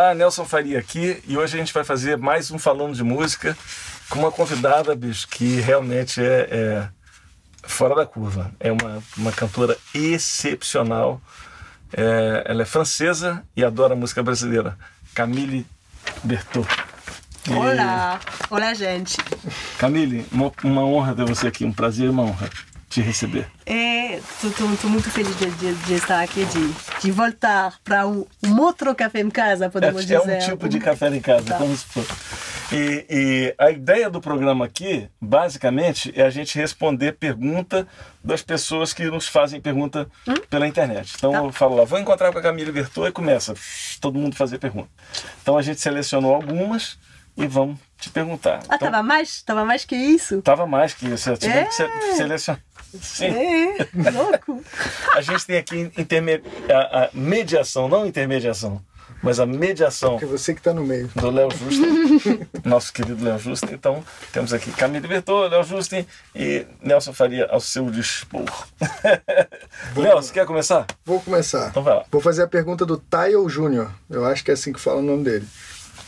Olá, Nelson Faria aqui e hoje a gente vai fazer mais um Falando de Música com uma convidada, bicho, que realmente é, é fora da curva. É uma, uma cantora excepcional. É, ela é francesa e adora música brasileira. Camille Bertot. E... Olá, olá gente. Camille, uma, uma honra ter você aqui, um prazer e uma honra te receber. Estou muito feliz de, de, de, estar aqui, de, de voltar para um, um, outro café em casa, podemos é, dizer. É um tipo de café em casa, tá. como se fosse. E, e, a ideia do programa aqui, basicamente, é a gente responder pergunta das pessoas que nos fazem pergunta hum? pela internet. Então tá. eu falo lá, vou encontrar com a Camila Bertou e começa todo mundo fazer pergunta. Então a gente selecionou algumas e vamos te perguntar. Ah, então, tava mais? Tava mais que isso? Tava mais que isso. Eu tive é. que selecionar. Sim. É, louco. a gente tem aqui interme... a, a, mediação, não intermediação, mas a mediação. Porque você que está no meio. Do Léo Justin, nosso querido Léo Justin. Então, temos aqui Camille Bertô, Léo Justin e Nelson Faria ao seu dispor. Léo, você quer começar? Vou começar. Então vai lá. Vou fazer a pergunta do Tyle Júnior. Eu acho que é assim que fala o nome dele.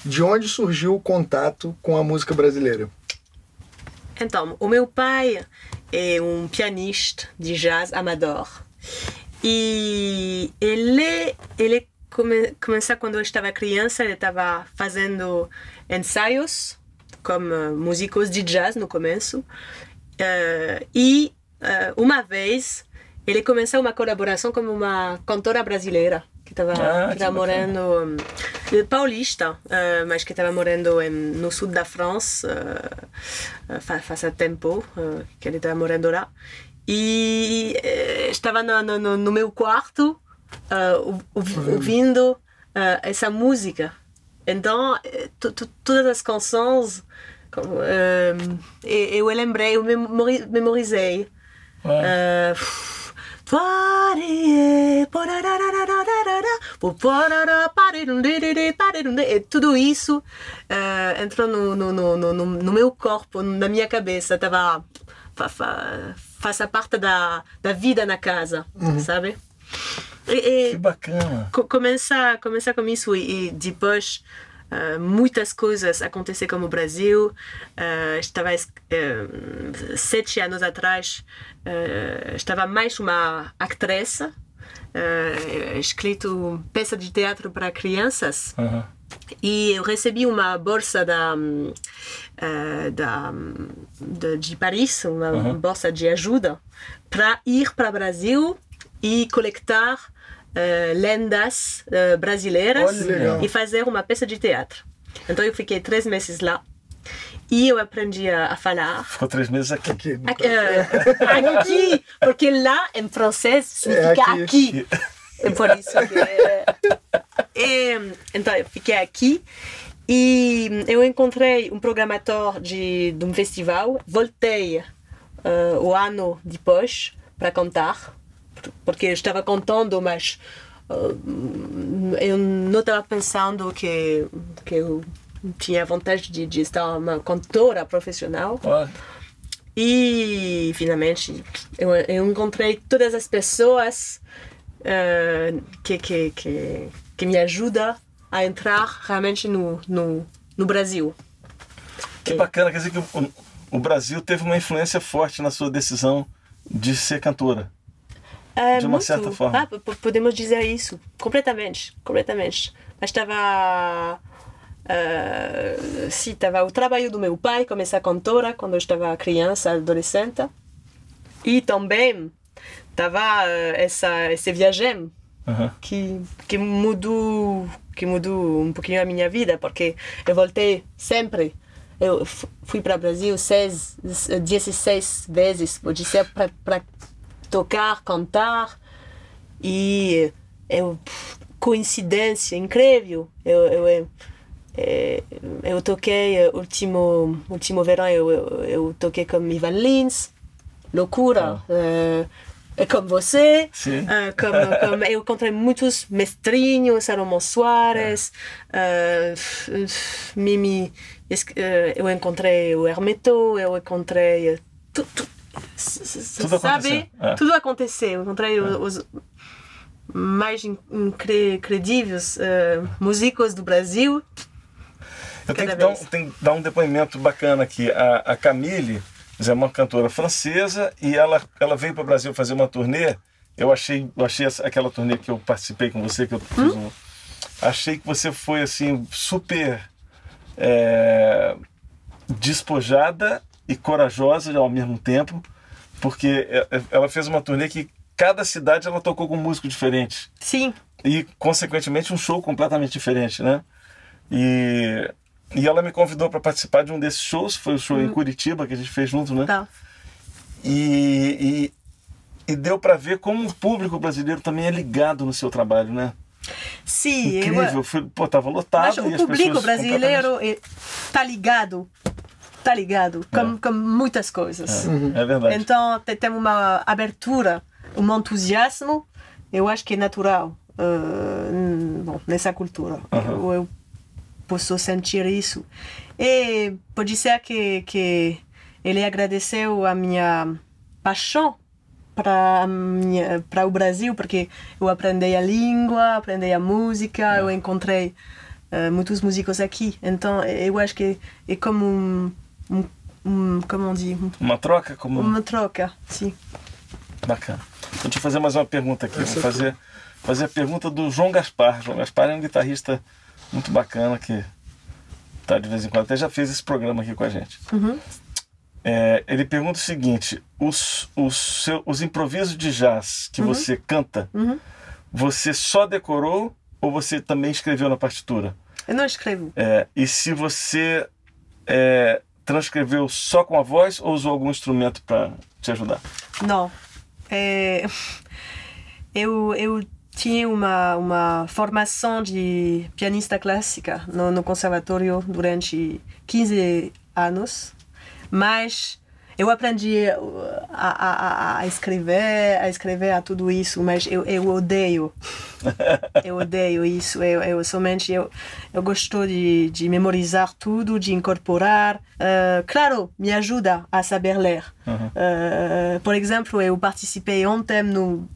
De onde surgiu o contato com a música brasileira? Então, o meu pai é um pianista de jazz amador. E ele, ele come, começou quando eu estava criança, ele estava fazendo ensaios como músicos de jazz no começo. Uh, e uh, uma vez ele começou uma colaboração com uma cantora brasileira que estava ah, morando um, paulista, uh, mas que estava morando em, no sul da França uh, faz tempo uh, que ele estava morando lá. E estava no, no, no, meu quarto ouvindo essa música. Então todas as canções eu lembrei eu memorizei e tudo isso uh, entrou no, no, no, no, meu corpo, na minha cabeça. Tava, fa, fa, faz parte da, da vida na casa, uhum. sabe? E, que bacana! Começar começa com isso e, e depois Uh, muitas coisas aconteceram no Brasil. Uh, estava uh, sete anos atrás, estava mais uma atriz, escrito peça de teatro para crianças. -huh. E eu recebi uma bolsa da, da, de, de Paris, uma -huh. bolsa de ajuda, para ir para o Brasil e coletar uh, lendas uh, brasileiras e fazer uma peça de teatro. Então eu fiquei três meses lá. E eu aprendi a, falar. Ficou três meses aqui. Aqui, aqui, uh, aqui porque lá em francês significa é aqui. aqui. É por isso que. e, então eu fiquei aqui e eu encontrei um programador de, de um festival. Voltei uh, o ano depois para contar porque eu estava contando, mas uh, eu não estava pensando que, que eu tinha vontade de, de estar uma cantora profissional. E finalmente eu, eu, encontrei todas as pessoas uh, que, que, que, que, me ajudam a entrar realmente no, no, no Brasil. Que bacana, quer dizer que o, o Brasil teve uma influência forte na sua decisão de ser cantora. É, de uma muito. certa forma. Ah, podemos dizer isso, completamente, completamente. Mas estava... Uh, sim, estava o trabalho do meu pai como essa cantora quando eu estava criança, adolescente. E também estava uh, essa esse viagem uhum. que que mudou que mudou um pouquinho a minha vida porque eu voltei sempre eu fui para o Brasil seis, 16 vezes pode ser para tocar, cantar. E eu coincidência incrível. Eu eu, eu, é, eu toquei último último verão eu, eu, toquei com Ivan Lins. Loucura ah. é, é como você. É, como, como, eu encontrei muitos mestrinhos Salomão Soares é. Mimi eu encontrei o Hermeto eu encontrei tudo tudo sabe? Aconteceu. É. Tudo aconteceu. Encontrei é. os mais incríveis uh, músicos do Brasil. Eu tenho que, dar um, tenho que, dar um, depoimento bacana aqui. A, a Camille é uma cantora francesa e ela, ela veio para o Brasil fazer uma turnê. Eu achei, eu achei aquela turnê que eu participei com você, que eu fiz hum? um, Achei que você foi assim, super é, despojada e corajosa ao mesmo tempo, porque é, é, ela fez uma turnê que cada cidade ela tocou com um músico diferente. Sim. E, consequentemente, um show completamente diferente, né? E, e ela me convidou para participar de um desses shows, foi o show hum. em Curitiba que a gente fez junto, né? Tá. E, e, e deu para ver como o público brasileiro também é ligado no seu trabalho, né? Sim, incrível. Eu... Fui, pô, tava lotado. Mas o público brasileiro está ligado tá ligado com, é. com muitas coisas. É, uhum. é verdade. Então tem uma abertura um entusiasmo, eu acho que é natural uh, bom, nessa cultura. Uhum. Eu, eu, posso sentir isso. E pode ser que, que ele agradeceu a minha paixão para para o Brasil porque eu aprendi a língua aprendi a música eu encontrei uh, muitos músicos aqui então eu acho que é como um, um, um como on dit uma troca como uma troca sim bacana Vou te fazer mais uma pergunta aqui. Vou fazer, fazer a pergunta do João Gaspar. João Gaspar é um guitarrista muito bacana que tá de vez em quando até já fez esse programa aqui com a gente. Uhum. É, ele pergunta o seguinte: os, os, seu, os improvisos de jazz que uhum. você canta, uhum. você só decorou ou você também escreveu na partitura? Eu não escrevo. É, e se você é, transcreveu só com a voz ou usou algum instrumento para te ajudar? Não. É, eu, eu tinha uma, uma formação de pianista clássica no, no conservatório durante 15 anos, mas eu aprendi a, a, a, escrever, a escrever a tudo isso, mas eu, eu odeio. Eu odeio isso. Eu, eu somente eu, eu gosto de, de memorizar tudo, de incorporar. Uh, claro, me ajuda a saber ler. Uhum. Uh, por exemplo, eu participei ontem no,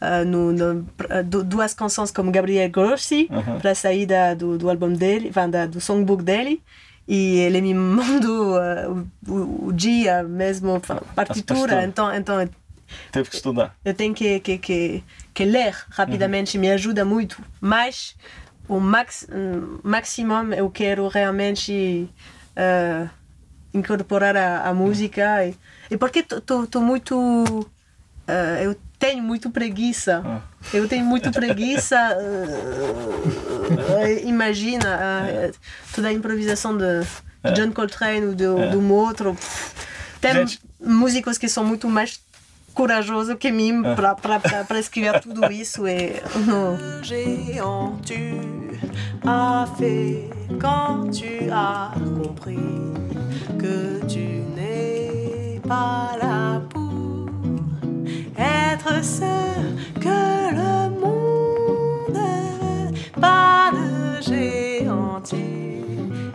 uh, no, no duas canções como Gabriel Grossi uhum. para a saída do, do álbum dele, do songbook dele e ele me mandou uh, o, o, dia mesmo, partitura, então, então teve que estudar. Eu tenho que, que, que, que ler rapidamente, uhum. me ajuda muito, mas o max, maximum eu quero realmente uh, incorporar a, a música e, e porque estou muito uh, eu tenho muito preguiça. Ah. Eu tenho muito preguiça. Uh, imagina uh, toda a improvisação de, é. John Coltrane ou de, é. de um outro. Tem Gente. músicos que são muito mais courajosos que mim é. para escrever tudo isso. E, Géant, tu as fait quand tu as compris que tu n'es pas là être ce que le monde pas de géant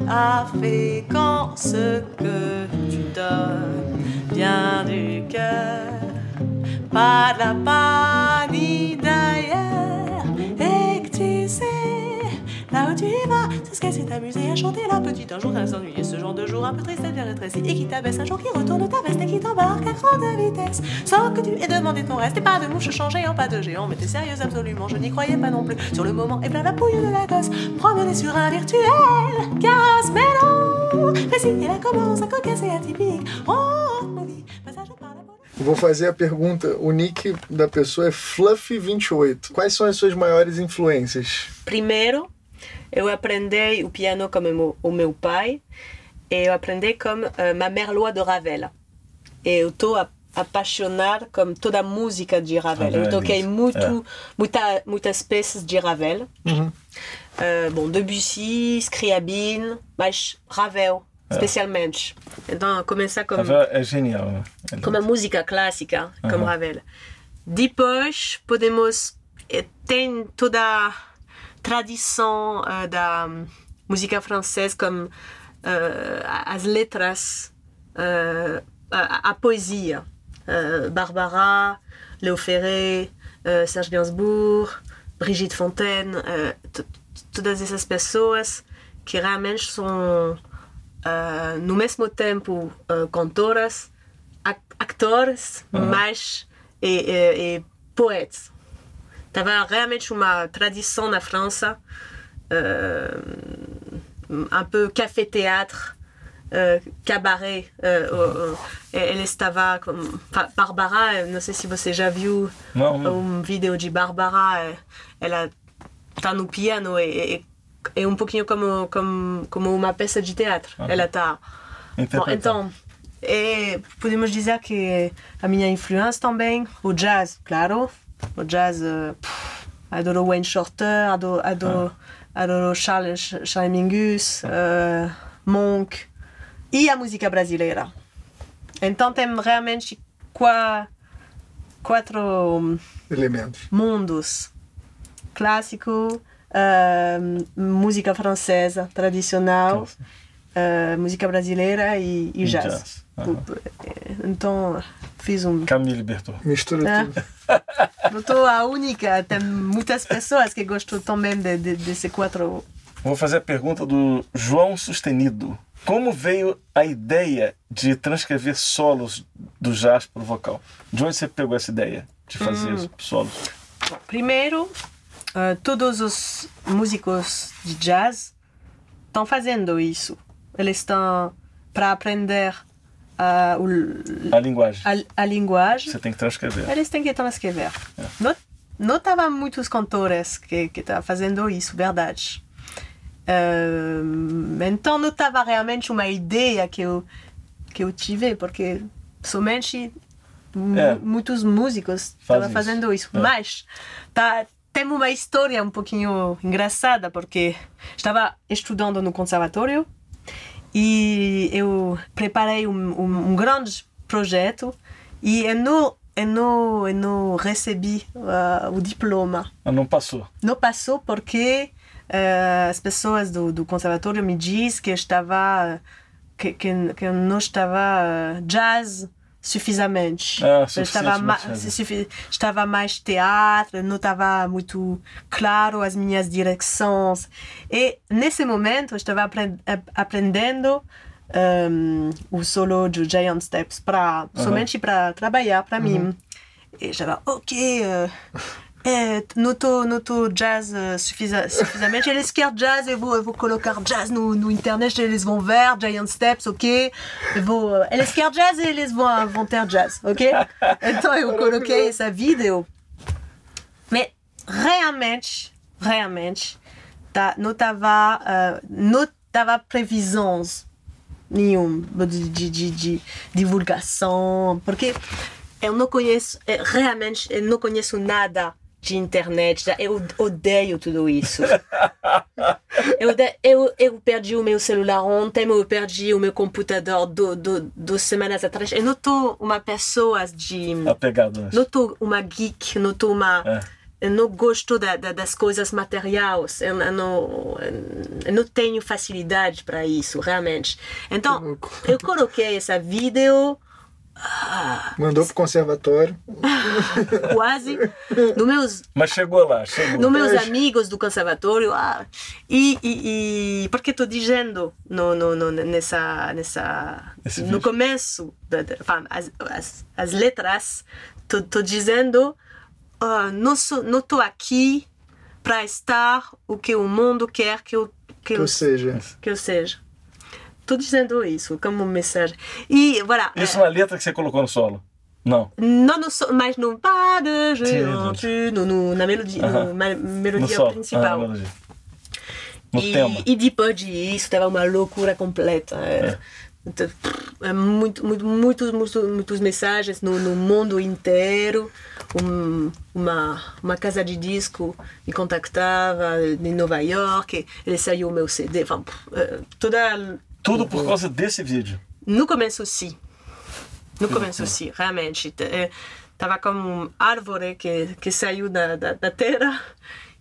a fait quand ce que tu donnes vient du cœur, pas de la panique tu vas, c'est ce qu'elle s'est amusée à chanter la petite un jour elle s'ennuyait. Ce genre de jour un peu triste elle bien rétrécie. Et qui t'abaisse un jour qui retourne ta veste et qui t'embarque à grande vitesse. Sans que tu aies demandé ton reste. Et pas de mouche changée en pas de géant. Mais t'es sérieuse absolument. Je n'y croyais pas non plus. Sur le moment et plein la pouille de la gosse. Promener sur un virtuel carrosse mais non mais si elle commence à cocasse et atypique. Oh passage par la Vou fazer a pergunta. O nick da pessoa é Fluffy28. Quais são as suas maiores influências? Primeiro, eu aprendi o piano como o meu pai e eu aprendi com uh, Ma Mère Loi de Ravel. E eu estou apaixonada com toda a música de Ravel. Ravel eu toquei muito, é. muita, muitas peças de Ravel. Uhum. Uh, bom, Debussy, Scriabine, mas Ravel especialmente. Então, começar com... Ravel é genial. É com a música clássica, uhum. como Ravel. Depois, podemos... Eh, tem toda tradição uh, da música francesa, como uh, as letras, uh, a, a, poesia. Barbara, Léo Ferré, uh, Serge Gainsbourg, Brigitte Fontaine, uh, todas essas pessoas que realmente são, uh, no mesmo tempo, cantoras, actores, uhum. mas e, e, e poetas. Estava realmente uma tradição na França, um peu café-théâtre, Uh, cabaret. Uh, uh, ele estava com Barbara, não sei se você já viu não, não. um vídeo de Barbara. Ela está no piano e, e, é um pouquinho como, como, como uma peça de teatro. Ela está. Então, é, podemos dizer que a minha influência também, o jazz, claro. O jazz, pff, adoro Wayne Shorter, adoro, adoro, ah. adoro Charles, Charles Mingus, Monk e a música brasileira. Então tem realmente qua, quatro elementos. mundos. Clássico uh, música francesa tradicional uh, música brasileira e, e jazz, jazz. Uhum. então fiz um Camille Bertot mistura é. tudo não estou a única tem muitas pessoas que gostam também de, de, desses quatro vou fazer a pergunta do João Sustenido como veio a ideia de transcrever solos do jazz para o vocal? De onde você pegou essa ideia de fazer hum. solos? Primeiro, uh, todos os músicos de jazz estão fazendo isso. Eles estão para aprender uh, o, a linguagem. A, a, linguagem. Você tem que transcrever. Eles têm que transcrever. É. Não, não muitos cantores que estavam fazendo isso, verdade. Uh, então não estava realmente uma ideia que eu, que eu tive, porque somente é. muitos músicos estavam fazendo isso. É. Mas tá, tem uma história um pouquinho engraçada, porque estava estudando no conservatório e eu preparei um, um, um grande projeto e eu não, eu não, eu não recebi uh, o diploma. Ah, não passou? Não passou porque uh, as pessoas do, do conservatório me diz que estava que, que, que não estava jazz suficientemente. Ah, estava, ma estava mais teatro, não estava muito claro as minhas direções. E nesse momento eu estava aprend aprendendo um, o solo de Giant Steps para somente para trabalhar para mim. E estava ok. Uh, é, no tô jazz uh, sufisamente. Eles querem jazz, eu vou, eu vou colocar jazz no, no internet, eles vão ver Giant Steps, ok? Eu vou, uh, eles querem jazz e eles vão, vão ter jazz, ok? Então eu coloquei essa vídeo. Mas realmente, realmente, tá, não estava uh, não tava previsões nenhuma de, de, de, de divulgação, porque eu não conheço, realmente, eu não conheço nada de internet. Eu odeio tudo isso. eu, eu, eu perdi o meu celular ontem, eu perdi o meu computador do, do, duas semanas atrás. Eu não estou uma pessoa de. Apegado. Não estou uma geek, não uma. É. Eu não gosto da, da, das coisas materiais, eu, eu, não, eu não tenho facilidade para isso, realmente. Então, eu coloquei essa vídeo Mandou pro conservatório. Quase. No meus, Mas chegou lá, chegou. No meus amigos do conservatório. Ah, e, e, e porque estou dizendo no, no, no, nessa, nessa, Esse no vídeo. começo, da, da, as, as, as letras, estou dizendo: uh, não estou aqui para estar o que o mundo quer que eu, que, que eu, eu seja. Que eu seja. Estou dizendo isso como mensagem. E, voilà. Isso é uma letra que você colocou no solo? Não. Não, no so, mas no pas de no, no, na melodia, uh -huh. melodia no principal. Uh -huh, no e, tema. e depois disso, estava uma loucura completa. É. Então, é muito, muito, muitos, muitos, muitos mensagens no, no mundo inteiro. Um, uma, uma casa de disco me contactava em Nova York, ele saiu o meu CD. É, toda tudo por causa desse vídeo? No começo, sim. No começo, sim, realmente. Tava como árvore que, que saiu da, da, da terra.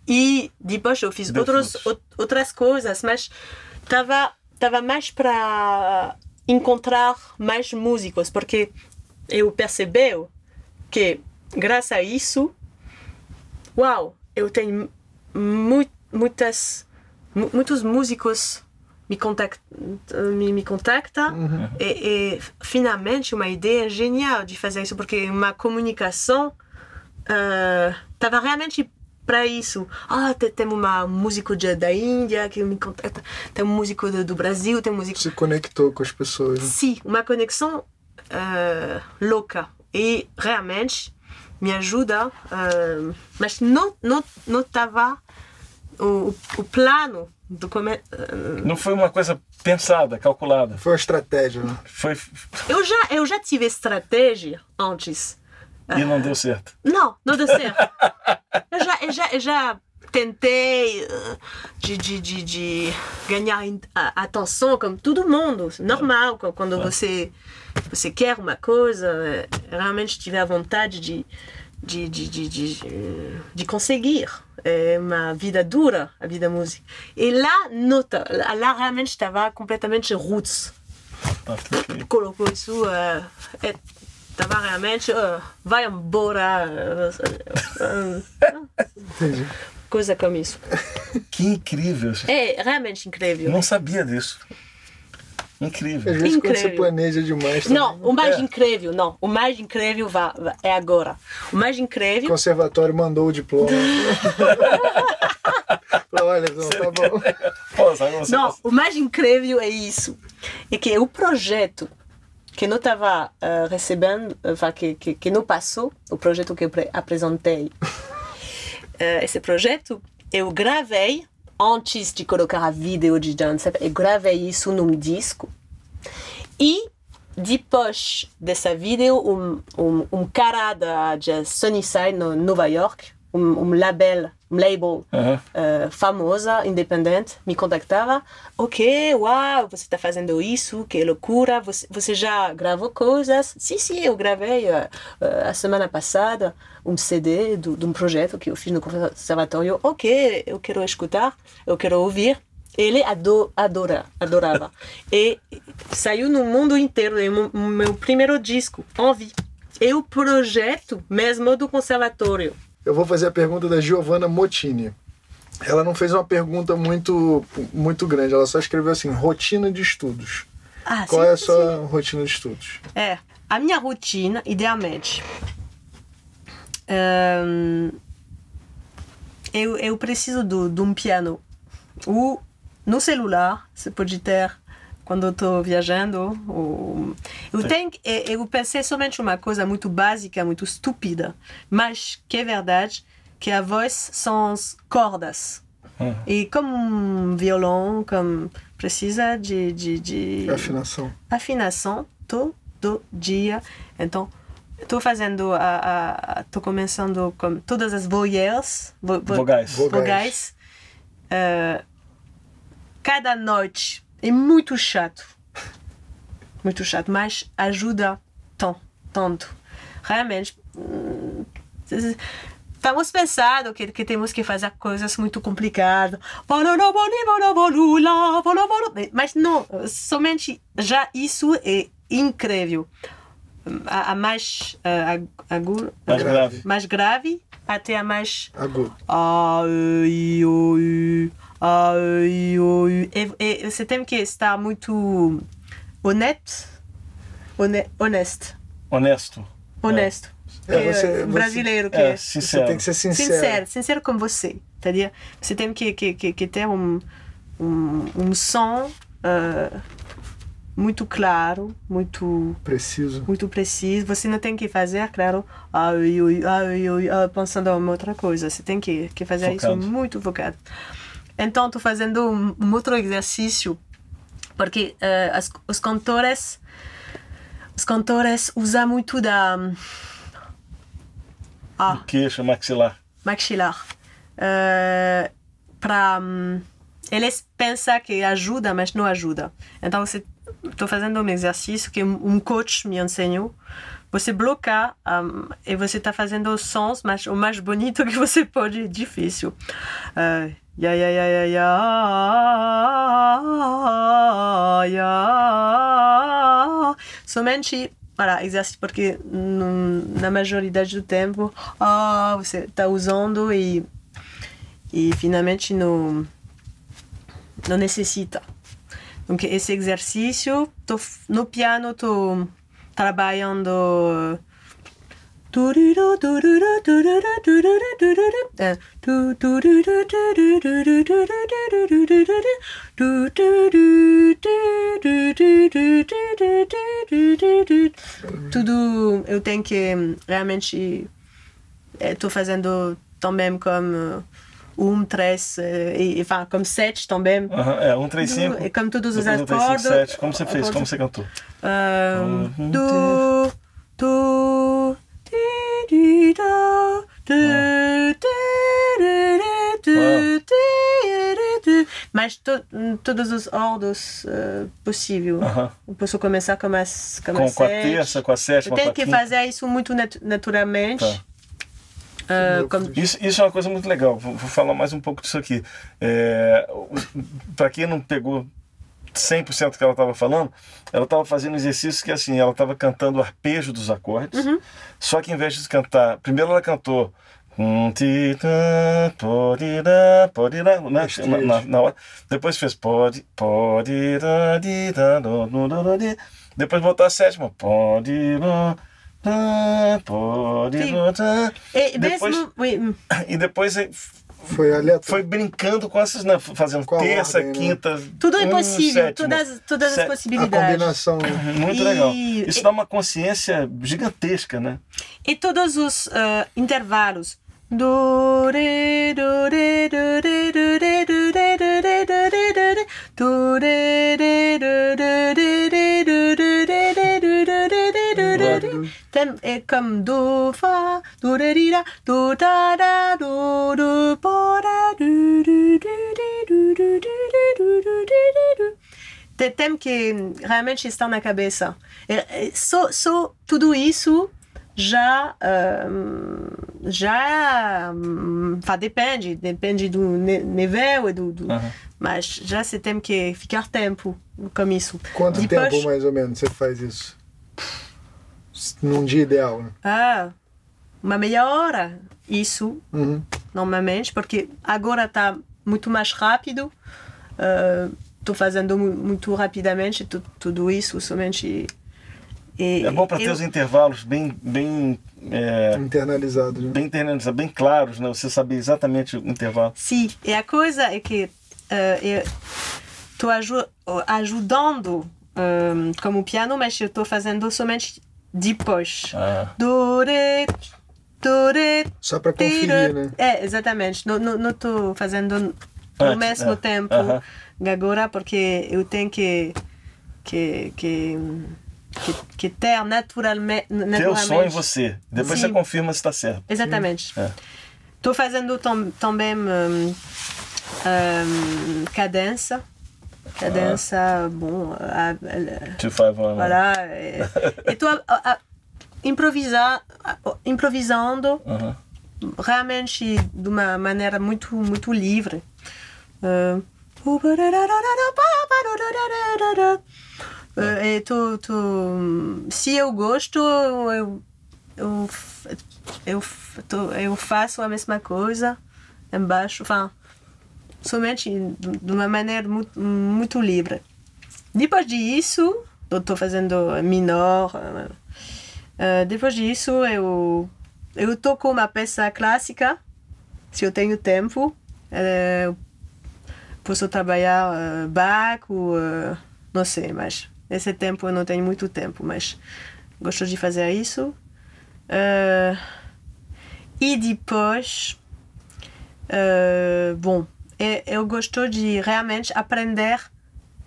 E depois eu fiz outros, outras coisas, mas tava, tava mais para encontrar mais músicos, porque eu percebi que, graças a isso, uau, eu tenho mu muitas, mu muitos músicos me contacta, me, me contacta Uhum. e, e finalmente uma ideia genial de fazer isso porque uma comunicação estava realmente para isso. Ah, te- tem uma músico de, da Índia que me contacta, tem um músico do, do Brasil, tem um músico Se conectou com as pessoas. né? Sim, uma conexão eh, louca e realmente me ajuda, eh, mas não não não estava o, o, plano come... Não foi uma coisa pensada, calculada. Foi uma estratégia, né? Foi eu já eu já tive estratégia antes. e não deu certo. Não, não deu certo. eu já eu já eu já tentei eh, de, de, de, de ganhar atenção como todo mundo, normal, qu- quando você você quer uma coisa, eh, realmente tiver a vontade de de, de, de, de, de conseguir. É uma vida dura, a vida música. E lá, nota, lá realmente estava completamente roots colocou isso, eh, é, tava realmente, eh, vai embora, eh, eh, Entendi. coisa como isso. Que incrível. É realmente incrível. Não sabia disso. Incrível. Às vezes quando você Incrível. planeja demais. também, Não, o mais É. incrível, não. O mais incrível vai- é agora. O mais O incrível. conservatório mandou o diploma. Olha, não, tá bom. Pô, sabe você Não, o mais incrível é isso. É que o projeto que não estava eh, recebendo, eh, que, que, que não passou, o projeto que eu pre- apresentei, eh, esse projeto, eu gravei antes de colocar a vídeo de dança, eu gravei isso num disco. E depois dessa vídeo, um, um, um cara da, de Sunnyside, no Nova York, um, um label, um label eh, famosa, independente, me contactava. Ok, uau, você está fazendo isso, que loucura, você, você já gravou coisas? Sim, sim, eu gravei eh, eh, a semana passada um CD do, de um projeto que eu fiz no conservatório. Ok, eu quero escutar, eu quero ouvir. Ele ado, adora, adorava. e saiu no mundo inteiro, o meu- primeiro disco, Envie. É o projeto mesmo do conservatório. Eu vou fazer a pergunta da Giovanna Motini. Ela não fez uma pergunta muito, muito grande, ela só escreveu assim: rotina de estudos. Ah, Qual sim, é a sim, sua rotina de estudos? É, a minha rotina, idealmente, ahn, eu, eu preciso de um piano. Ou no celular, você pode ter quando estou viajando. Ou... Eu, tenho, eu eu pensei somente uma coisa muito básica, muito estúpida, mas que é verdade, que a voz são as cordas. Uhum. E como um violão, como precisa de, de, de Afinação. afinação todo dia. Então, estou fazendo a, tô começando com todas as voyelles, vo, vo- Vogais. Vogais. vogais. Eh, cada noite é muito chato, muito chato, mas ajuda tão, tanto. Realmente, hum, Estamos pensando que, que temos que fazer coisas muito complicadas. Mas não, somente já isso é incrível. A, a mais uh, aguda, Mais grave. mais grave até a mais Agudo. ai, oi, ai, oi. E, e você tem que estar muito honesto, hone, honesto, Honesto. honesto. É, você- é você- brasileiro que É, é. Você tem que ser sincero. sincero, sincero com você, entendeu? Você tem que, que, que, que ter um, um, um som ah, muito claro, muito Preciso. muito preciso. Você não tem que fazer, claro, ai, ai, ai, ai, ai, pensando em outra coisa. Você tem que, que fazer Focado. isso muito focado. Então, estou fazendo um, um outro exercício, porque eh, as, os cantores os cantores usam muito da ah, Queixo, maxilar. maxilar para eles pensam que ajuda, mas não ajuda. Então, estou fazendo um exercício que um coach me ensinou. Você bloca um, e você está fazendo sons, mas o mais bonito que você pode é difícil. Uh, ya, ya, ya, ya, ya, ya. Somente Voilà, exercício porque na maioridade do tempo oh, você está usando e, e finalmente não, não necessita. Então, esse exercício, tô, no piano, estou trabalhando. Tudo eu tenho que realmente estou fazendo também como um, três, e, enfin, como sete também. Uhum, é, um, três, cinco. E como todos os um, acordes. sete. Como você fez? Como você cantou? Um, do, do, to, todos os ordens uh, possíveis. Uhum. Eu posso começar com, as, com, com, a, com a terça, com a sétima, Eu tenho com a que quinta. fazer isso muito nat naturalmente. Tá. Uh, como... isso, isso é uma coisa muito legal. Vou, vou falar mais um pouco disso aqui. É, Para quem não pegou 100% do que ela estava falando, ela estava fazendo exercícios que assim, ela estava cantando o arpejo dos acordes, Uhum. só que em vez de cantar, primeiro ela cantou um, né? na, na, na hora. Depois fez pode, pode, depois botou a sétima, pode, pode, E depois, oui, e depois Foi aleatório. foi brincando com essas, né? fazendo Com a terça, ordem, né? quinta. tudo é um, possível, sétimo. todas, todas as Sé- A possibilidades. combinação. né? Muito E- legal. Isso e- dá uma consciência gigantesca, né? E todos os uh, intervalos. Do, re, do, re, do, re, do, re, do, re, do, re, do, re, do, re, do, re, re, do, do, re, re, do, do, re, re, do, do, re, re, do, do, re. Tem- É como do, fa, do, re, ri, ra, do, da, da, do, do, po, da, do, do, do, ri, do, do, do, ri, do, do, ri, ri, do. Tem- Tem que realmente estar na cabeça. É- é Só, só tudo isso já hum, já hum, depende depende do nível e do, do Aham. mas já você tem que ficar tempo com isso Quanto Depois- tempo mais ou menos você faz isso? Num dia ideal, né? ah, uma meia hora isso Uhum. normalmente porque agora está muito mais rápido estou fazendo mu- muito rapidamente tu- tudo isso somente e É bom para ter eu- os intervalos bem, bem, é, Internalizado. Né? bem internalizados, bem claros, né? Você saber exatamente o intervalo. Sim, e a coisa é que eh, eu estou aju ajudando eh, como piano, mas eu estou fazendo somente depois. Ah. Do, re, do, re, Só pra conferir, tira. né? É, exatamente. Não estou fazendo Antes, mesmo é. tempo Aham. agora, porque eu tenho que, que, que, que, que ter naturalmente. Ter o som em você. Depois Sim. você confirma se está certo. Exatamente. É. Estou fazendo tam, também hum, hum, cadência. Cadência, bom, a- a- Two, five, one, voilà. Estou improvisar, improvisando Aham. realmente de uma maneira muito, muito livre. Uh, uh, e tô, tô, se eu gosto, eu, eu, eu, eu faço a mesma coisa embaixo, enfin, somente de uma maneira muito, muito livre. Depois disso, eu estou fazendo minor. uh, uh, depois disso, eu eu toco uma peça clássica, se eu tenho tempo. eh, posso trabalhar eh, Bach ou eh, não sei, mas nesse tempo eu não tenho muito tempo, mas gosto de fazer isso. Eh, e depois, eh, bom, eu, eu gosto de realmente aprender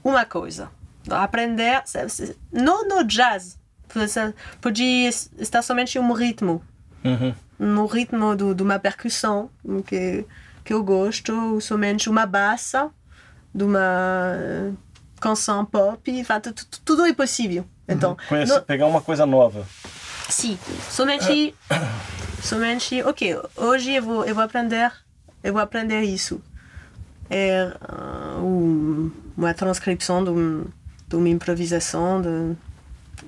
uma coisa. Aprender, não no jazz, pode- estar somente um ritmo Uhum. no ritmo do, de uma percussão que, que eu gosto, somente uma bassa, de uma canção pop, tudo é possível. Então, Conhecer, no- pegar uma coisa nova. sim, somente, somente, ok, hoje eu vou, eu vou aprender, eu vou aprender isso. É ah, um- uma transcrição de, um- de uma improvisação, de,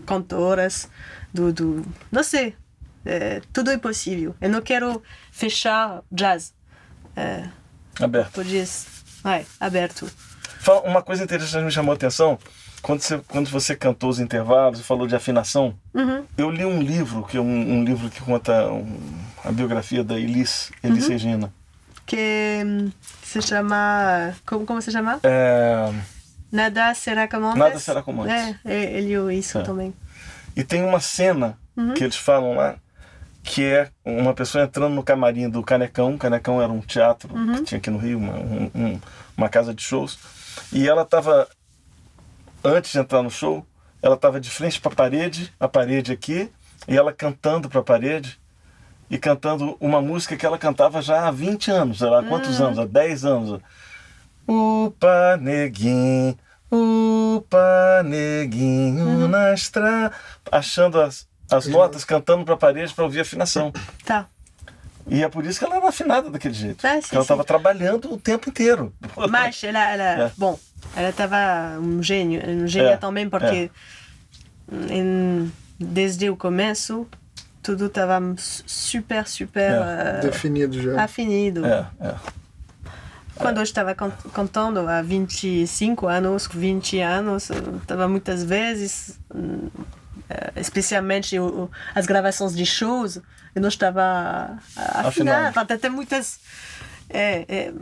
cantoras, do, do não sei, é, tudo é possível. Eu não quero fechar jazz. É, Aberto. podia, é, aberto. Uma coisa interessante me chamou a atenção, quando você, quando você cantou os intervalos e falou de afinação, Uhum. eu li um livro, que é um, um livro que conta um- a biografia da Elis, Elis Uhum. Regina. Que hum, se chama. Como, como se chama? É, Nada será como antes. Nada será como antes. É, é, ele leu isso É. também. e tem uma cena que eles falam lá, que é uma pessoa entrando no camarim do Canecão. Canecão era um teatro que tinha aqui no Rio, uma, um- um- uma casa de shows. E ela estava, antes de entrar no show, ela estava de frente para a parede, a parede aqui, e ela cantando para a parede, e cantando uma música que ela cantava já há 20 anos, sei lá, há quantos anos? Há 10 anos. Upa, neguinho, upa, neguinho na estrada. Achando as, as notas, cantando para a parede para ouvir a afinação. Tá. E é por isso que ela era afinada daquele jeito. É, sim, porque ela estava trabalhando o tempo inteiro. Mas ela, ela É. bom, ela estava um gênio, um gênio É, também porque em- desde o começo tudo estava super super É, eh, Definido já. afinido. É, é. Quando eu estava cantando há 25 anos, 20 anos, estava muitas vezes, hum, eh, especialmente o- o- as gravações de shows, eu não estava afinada. Até tem muitas. É, é,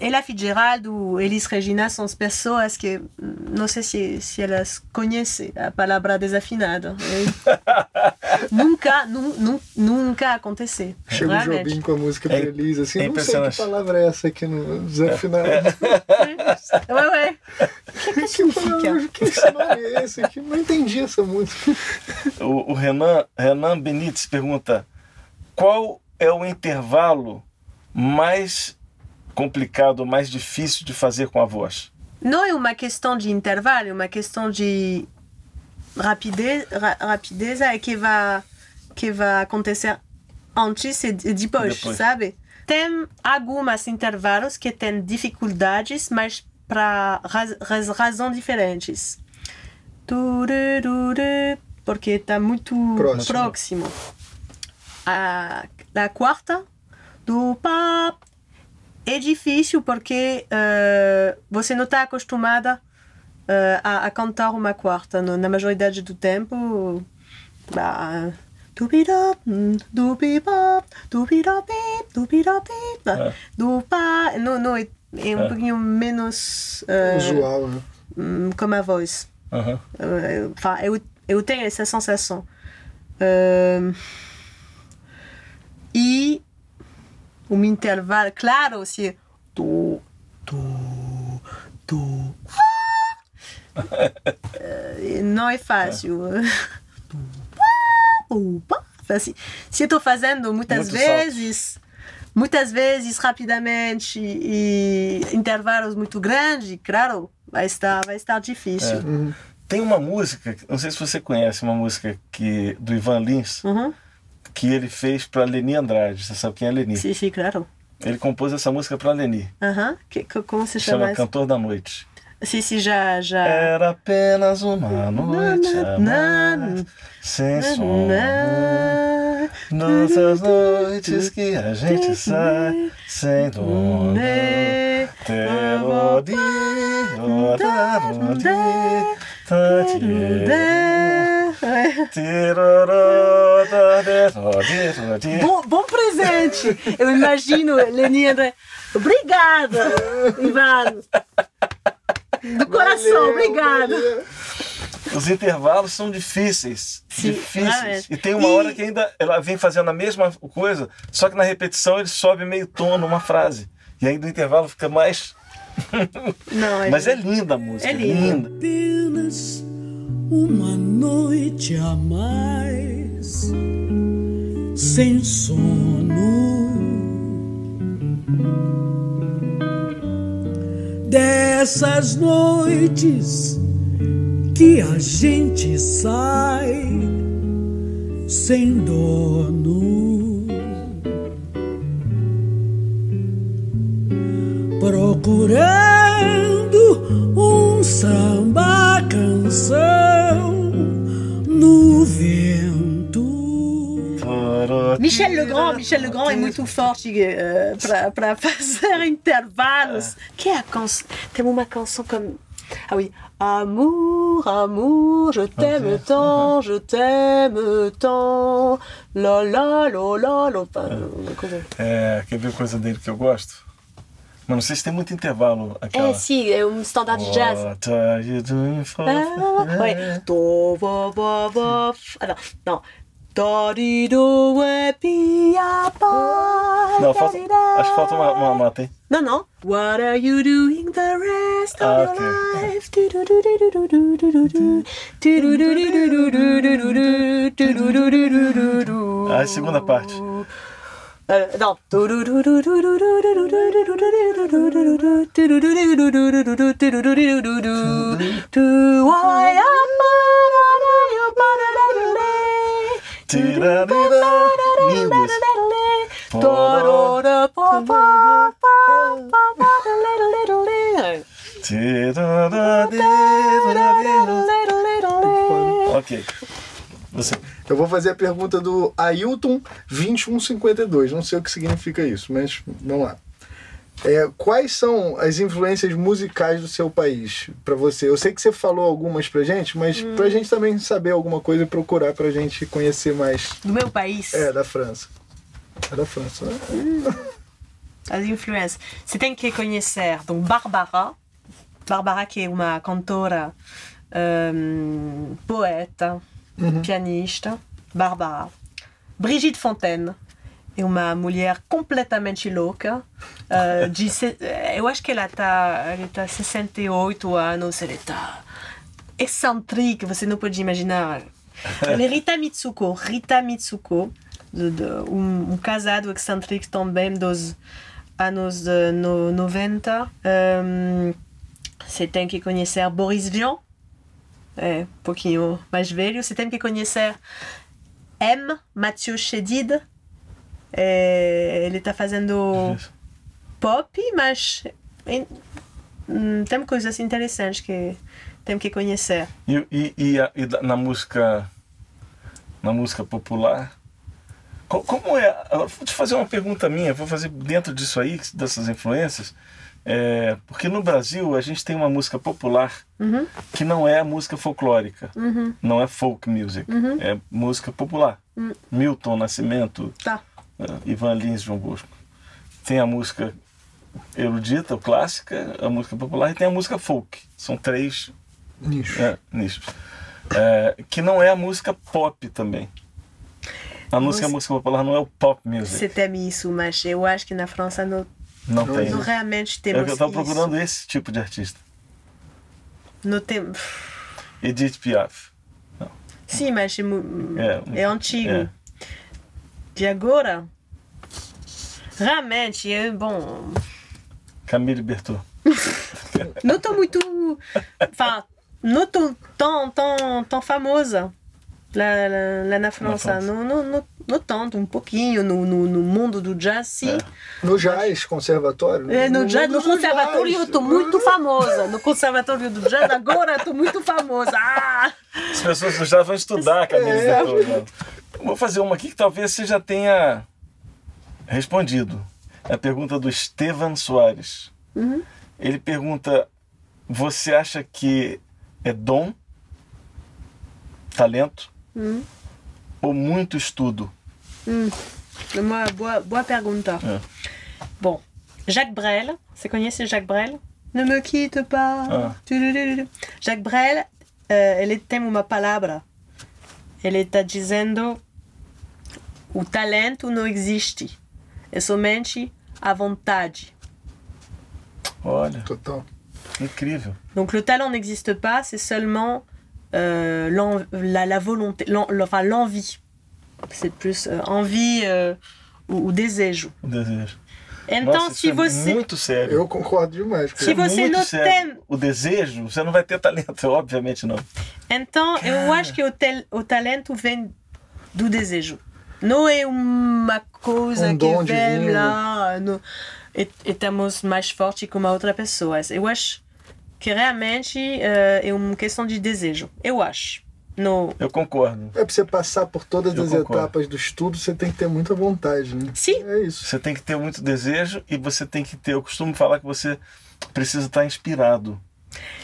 Ella Fitzgerald, Elis Regina são as pessoas que hum, não sei se, se elas conhecem a palavra desafinada. É, nunca, nu, nu, nunca aconteceu. Chega o realmente. Jobim com a música É- feliz, assim, é não sei que palavra é essa aqui no desafinado. Ouais, ouais. Que que Que significa? palavra, que esse nome é esse aqui? Não entendi essa música. O, o Renan, Renan Benites pergunta: qual é o intervalo mais complicado, mais difícil de fazer com a voz? Não é uma questão de intervalo, é uma questão de rapidez, ra, rapidez é que vai, que vai acontecer antes e de- depois, Depois. sabe? Tem algumas intervalos que têm dificuldades, mas para raz, raz, razões diferentes. Porque está muito Próximo. próximo. A, a quarta do pá é difícil porque eh, você não está acostumada a, a cantar uma quarta. No- na maioridade do tempo, bah, dubidop, hum, dubibop, dubidop, dubidop, É. do pá, não, não, é, é um É. pouquinho menos eh, Usual, né? hum, como a voz. Aham. Eh, Enfin, eu, eu tenho essa sensação. Ahn, e um intervalo, claro, se tu, tu, tu. Não é fácil. Assim, se estou fazendo muitas Muitos vezes, muitas vezes rapidamente e intervalos muito grandes, claro, vai estar, vai estar difícil. Uhum. Tem uma música, não sei se você conhece, uma música que, do Ivan Lins, Uhum. que ele fez para Leni Andrade. Você sabe quem é Leni? Sim, sim, claro. Ele compôs essa música para Leni. Que, que- como se Chama chama? Cantor da Noite. Sim, sim, já, já. Era apenas uma noite na, mais, sem na, som. na, Nossas noites que a gente sai sem dono. né, tati, né. tadetodi, todi. Bom, bom presente! Eu imagino, Leni André. Obrigada, Ivan. Do coração, Valeu, obrigada. valeu. Os intervalos são difíceis. Sim, difíceis. realmente. E tem uma E- hora que ainda ela vem fazendo a mesma coisa, só que na repetição ele sobe meio tom numa frase. E aí no intervalo fica mais. Não, é, Mas é linda a música. É linda. apenas uma noite a mais sem sono. Dessas noites que a gente sai sem dono. procurando um samba canção Michel Legrand, Michel Legrand é muito forte uh, para fazer intervalos. Que é a canção? Tem uma canção como. Ah oui. Amour, amour, je t'aime tant, je t'aime tant. Lá, lá, lá, lá. É, quer ver coisa dele que eu gosto? Mas não sei se tem muito intervalo. Aquela... É, sim, é um standard de jazz. What are you doing for? Ah, vo. Ah, não, Da di do e pia ba. Não, falta, acho que falta uma, uma nota, hein? Não, não. What are you doing the rest ah, of okay. your life? Ah, a segunda parte. É, não. Why am I Ok. Você. Eu vou fazer a pergunta do Ailton 2152. Não sei o que significa isso, mas vamos lá. É, quais são as influências musicais do seu país pra você? Eu sei que você falou algumas pra gente, mas pra gente também saber alguma coisa e procurar pra gente conhecer mais. Do meu país. É, da França. É da França, né? As influências. Você tem que conhecer donc Barbara. Barbara, que é uma cantora, hum, poeta, pianista. Barbara. Brigitte Fontaine. É uma mulher completamente louca. Uh, de, eu acho que ela está ela tá 68 anos. Ela está excentrique, você não pode imaginar. Ela é Rita Mitsuko. Rita Mitsuko, de, de, um, um casado excêntrico também dos anos de no, 90. Um, você tem que conhecer Boris Vian, é um pouquinho mais velho. Você tem que conhecer M. Mathieu Chédid. É, ele está fazendo pop, mas em- hum, tem coisas interessantes que tem que conhecer. E, e, e, a- e na música na música popular co- como é vou te fazer uma pergunta minha vou fazer dentro disso aí dessas influências é, porque no Brasil a gente tem uma música popular que não é música folclórica não é folk music é música popular. Milton Nascimento Tá. É, Ivan Lins João Bosco tem a música erudita ou clássica a música popular e tem a música folk são três Nicho. é, nichos. É, que não é a música pop também. A música, a música popular não é o pop music. Você teme isso, mas eu acho que na França não, Não tem. não realmente Eu temos estava isso. procurando esse tipo de artista. Não tem... Edith Piaf. Sim, mas é, É, é antigo. é. De agora, realmente, é bom. Camille Bertot. Não tô muito. Enfin, não tô tão, tão, tão famosa lá, lá, lá na França. França. Não, não, não, não tanto, um pouquinho no, no, no mundo do jazz, sim. No jazz, conservatório? É, no, jazz, no mundo do conservatório jazz. eu tô muito famosa. No conservatório do jazz agora eu tô muito famosa. Ah! As pessoas já vão estudar Camille É. Bertot. né? Vou fazer uma aqui que talvez você já tenha respondido. É a pergunta do Estevan Soares. Uhum. Ele pergunta: Você acha que é dom, talento Uhum. ou muito estudo? É Uma boa, boa pergunta. É. Bom, Jacques Brel, você conhece Jacques Brel? Ne me quitte pas. Ah. Jacques Brel, eh, ele tem uma palavra. Ele está dizendo: o talento não existe, é somente a vontade. Olha, Total. incrível. Donc le talent n'existe pas, c'est seulement euh, la, la volonté, l'en- enfin l'envie. C'est plus euh, envie euh, ou, ou desejo. O desejo. Então, Nossa, se isso é você. muito sério. Eu concordo demais. Se. É você muito não sério. tem- O desejo, você não vai ter talento, obviamente não. Então, eu acho que o, tel- o talento vem do desejo. Não é uma coisa Um que vem divino. lá no, e, e estamos mais forte que uma outra pessoa. Eu acho que realmente eh, é uma questão de desejo. Eu acho. no Eu concordo. É pra você passar por todas Eu as concordo. etapas do estudo, você tem que ter muita vontade, né? Sim. É isso. Você tem que ter muito desejo e você tem que ter. Eu costumo falar que você precisa estar inspirado.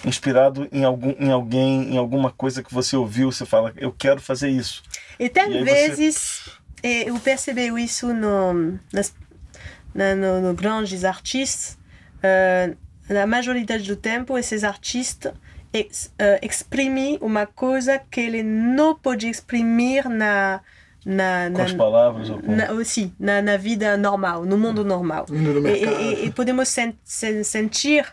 Inspirado em, algum, em alguém, em alguma coisa que você ouviu, você fala, eu quero fazer isso. E tem E você- vezes, e eu percebi isso no, nas, na, no, no grandes artistas, eh, na maioridade do tempo, esses artistas ex, eh, exprimem uma coisa que ele não pode exprimir na, na, Com na, as palavras ou com. na, sim, na, na vida normal, no mundo normal. No E, e- e podemos sen- sen- sentir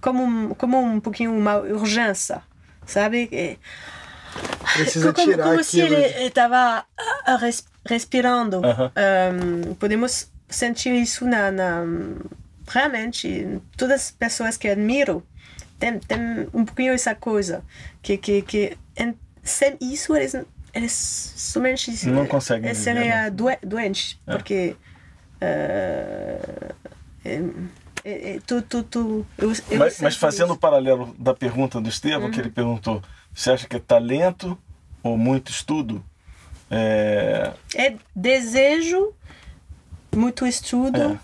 como, um- como um pouquinho uma urgência, sabe? E- Precisa como, tirar como se aquilo. ele estava respirando. Aham. Um, podemos sentir isso na, na realmente todas as pessoas que admiro tem, tem um pouquinho essa coisa que que, que em- sem isso eles eles somente Não conseguem eles seriam né? doen- doentes É. porque eh, é, é, tu, tu, tu, eu, eu Mas, mas fazendo o paralelo da pergunta do Estevam, Uhum. que ele perguntou: você acha que é talento ou muito estudo? É, é desejo muito estudo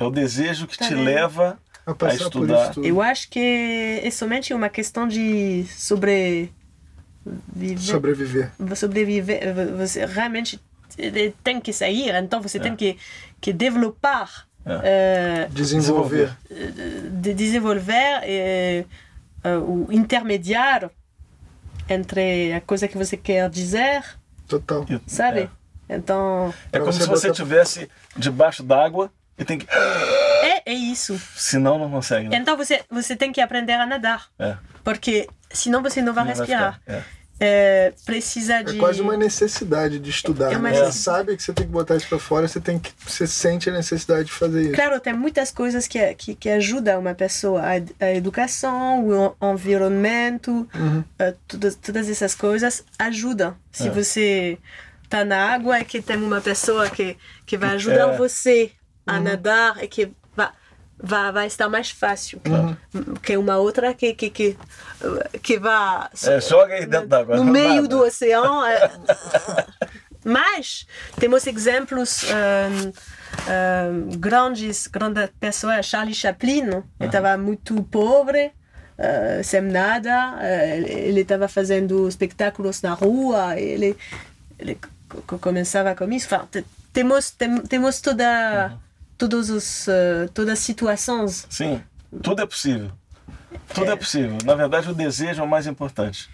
é o desejo que te leva A a passar por estudar. Eu acho que é somente uma questão de sobre viver, Sobreviver. sobreviver. Você realmente tem que sair, então você tem que, que developar, eh, Desenvolver. de desenvolver eh, eh, o intermediário entre a coisa que você quer dizer, Total. E- sabe? Então, É, como você se você botar- estivesse debaixo d'água e tem que. é, é isso. Senão não consegue. Né? Então você, você tem que aprender a nadar, É, porque senão você não vai não vai respirar. ficar, é. É, precisa de. É quase uma necessidade de estudar. É uma né? Você sabe que você tem que botar isso pra fora, você tem que. Você sente a necessidade de fazer isso. Claro, tem muitas coisas que, que, que ajudam uma pessoa. A, a educação, o environmento, Uhum. eh, todas, todas essas coisas ajudam. Se É. você tá na água e que tem uma pessoa que, que vai ajudar É. você a Uhum. nadar e que vai, vai, estar mais fácil. Uhum. Que uma outra que, que, que, que vai... É, joga aí dentro d'água. No meio nada. do oceano. é- Mas temos exemplos hum, hum, grandes, grandes pessoas. Charlie Chaplin ele estava muito pobre, uh, sem nada. uh, ele estava fazendo espetáculos na rua. Ele, ele co- co- começava com isso. Enfin, te- temos, tem, temos toda, todos os, uh, todas as situações. Sim, tudo é possível. Tudo é. possível. Na verdade, o desejo é o mais importante.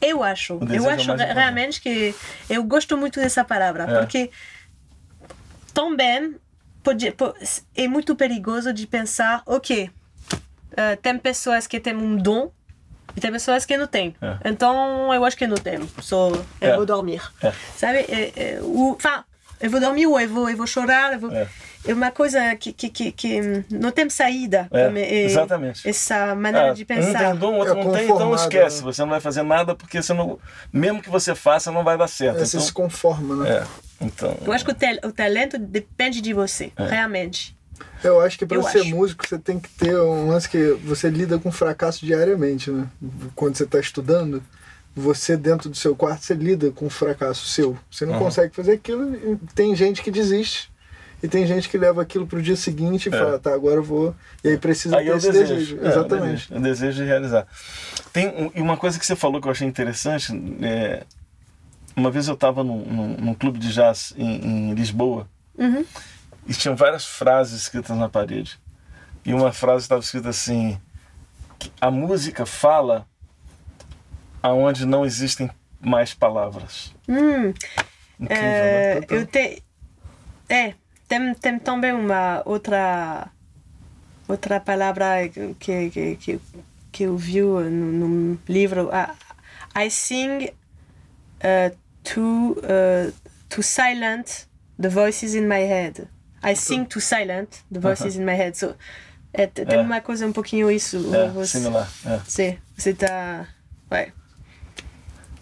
Eu acho, eu é acho importante. realmente que eu gosto muito dessa palavra, É. porque também pode, po- é muito perigoso de pensar, ok, eh, tem pessoas que têm um dom e tem pessoas que não têm. É. Então eu acho que não tenho, só eu É. vou dormir. É. Sabe? É, é, o- Enfin, eu vou dormir ou eu vou, eu vou chorar. Eu vou... É. uma coisa que, que, que, que não tem saída. É, Como é- exatamente. Essa maneira Ah, de Um pensar. tem dom, o outro É não tem, então esquece. né? Você não vai fazer nada porque você não, mesmo que você faça, não vai dar certo. É, você se Então, conforma, né? é, então, Eu acho que o, tal- o talento depende de você, É. realmente. Eu acho que para ser acho. músico você tem que ter um lance que você lida com fracasso diariamente, né? Quando você está estudando, você dentro do seu quarto você lida com o fracasso seu. Você não Uhum. consegue fazer aquilo. e Tem gente que desiste. E tem gente que leva aquilo pro dia seguinte e É. fala, tá, agora eu vou. E aí precisa Aí ter é o esse desejo. desejo. É, Exatamente. O desejo, o desejo de realizar. Tem um- e uma coisa que você falou que eu achei interessante. é, uma vez eu estava num, num, num clube de jazz em, em Lisboa Uhum. e tinham várias frases escritas na parede. E uma frase estava escrita assim: que a música fala aonde não existem mais palavras. Hum, Incrível, é, né? Eu te, é, tem, tem também uma outra outra palavra que que, que, que eu vi no, livro. ah, I sing uh, to uh, to silent the voices in my head. I sing to silent the voices in my head. So, é, tem É. uma coisa um pouquinho isso. É, você, similar. é. Você, você tá. Ué.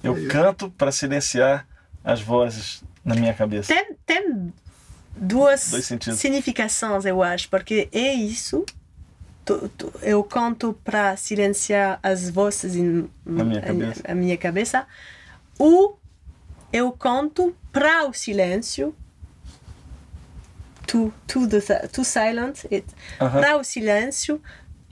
Eu canto para silenciar as vozes na minha cabeça. Tem, tem duas significações, eu acho, porque é isso. tu- tu- eu canto para silenciar as vozes em, Na minha cabeça. a minha cabeça. ou eu canto para o silêncio. To, to, the, to silent, it, Aham. para o silêncio,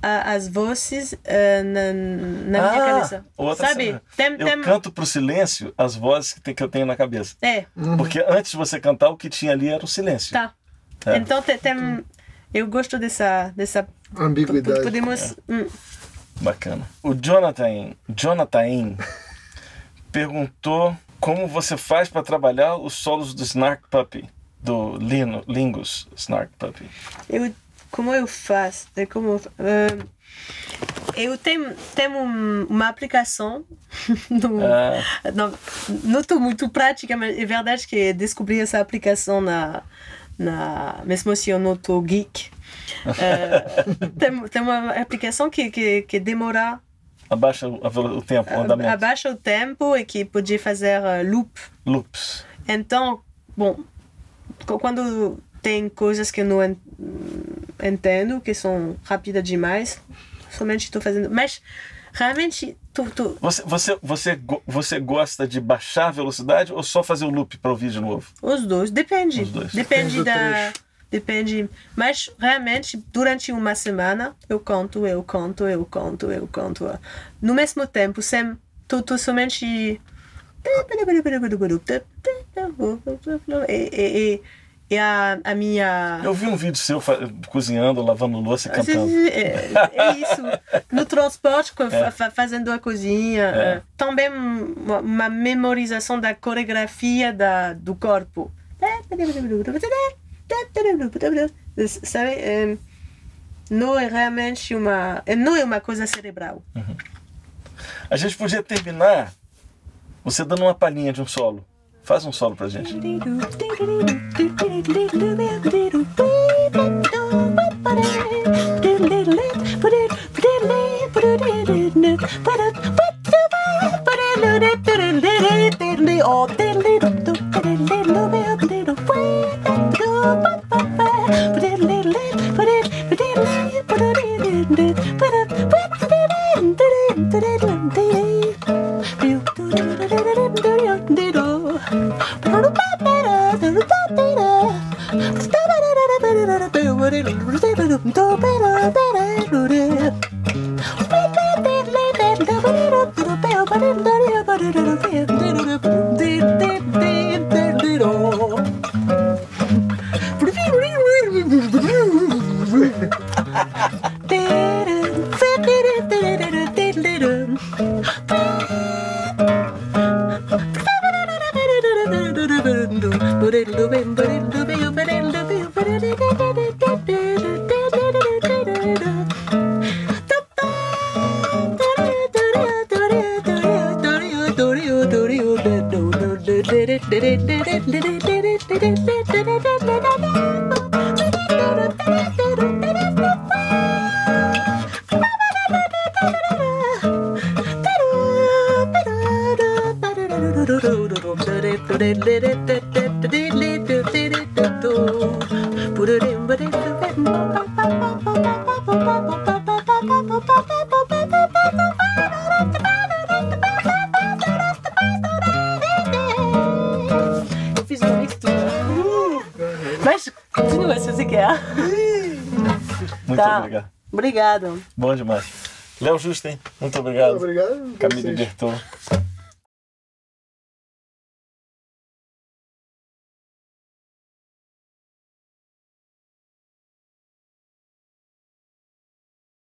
a- as vozes ah, na, na minha cabeça. outra Sabe? cena. Tem, eu tem, canto pro silêncio as vozes que, tem- que eu tenho na cabeça. é, Porque antes de você cantar, o que tinha ali era o silêncio. tá. É. Então tem, tem- eu gosto dessa, dessa Ambiguidade. podemos hum, Bacana. O Jonathan, Jonathan perguntou como você faz para trabalhar os solos do Snark Puppy, do Lino, Lingus Snark Puppy. eu como eu faço é como ah, eu tenho tenho um- uma aplicação no, Ah. não não estou muito prática mas é verdade que descobri essa aplicação na na mesmo se eu não estou geek Ah, tem, tem uma aplicação que, que, que demora Abaixa o, tempo, o andamento. abaixa o tempo e que pode fazer ah, loop Loops. Então, bom, qu- quando tem coisas que não entendo, que são rápidas demais, somente estou fazendo. Mas, realmente, tô, tô, Você, você, você, você gosta de baixar a velocidade ou só fazer o loop para ouvir de novo? os dois, depende. Os dois. Depende Depende da. Depende. Mas, realmente, durante uma semana, eu canto, eu canto, eu canto, eu canto. No mesmo tempo, sem. Tô, tô somente. E, e, e, e a, a minha. Eu vi um vídeo seu cozinhando, lavando louça e cantando. É, é isso. No transporte, fa- fazendo a cozinha. É. eh, Também uma, memorização da coreografia da, do corpo. Sabe? Eh, Não é realmente uma. eh, Não é uma coisa cerebral. A gente podia terminar você dando uma palhinha de um solo. Faz um solo pra gente. Ha ha ha! Obrigado. Léo Justen, muito obrigado. Obrigado. Camille vocês. Berton.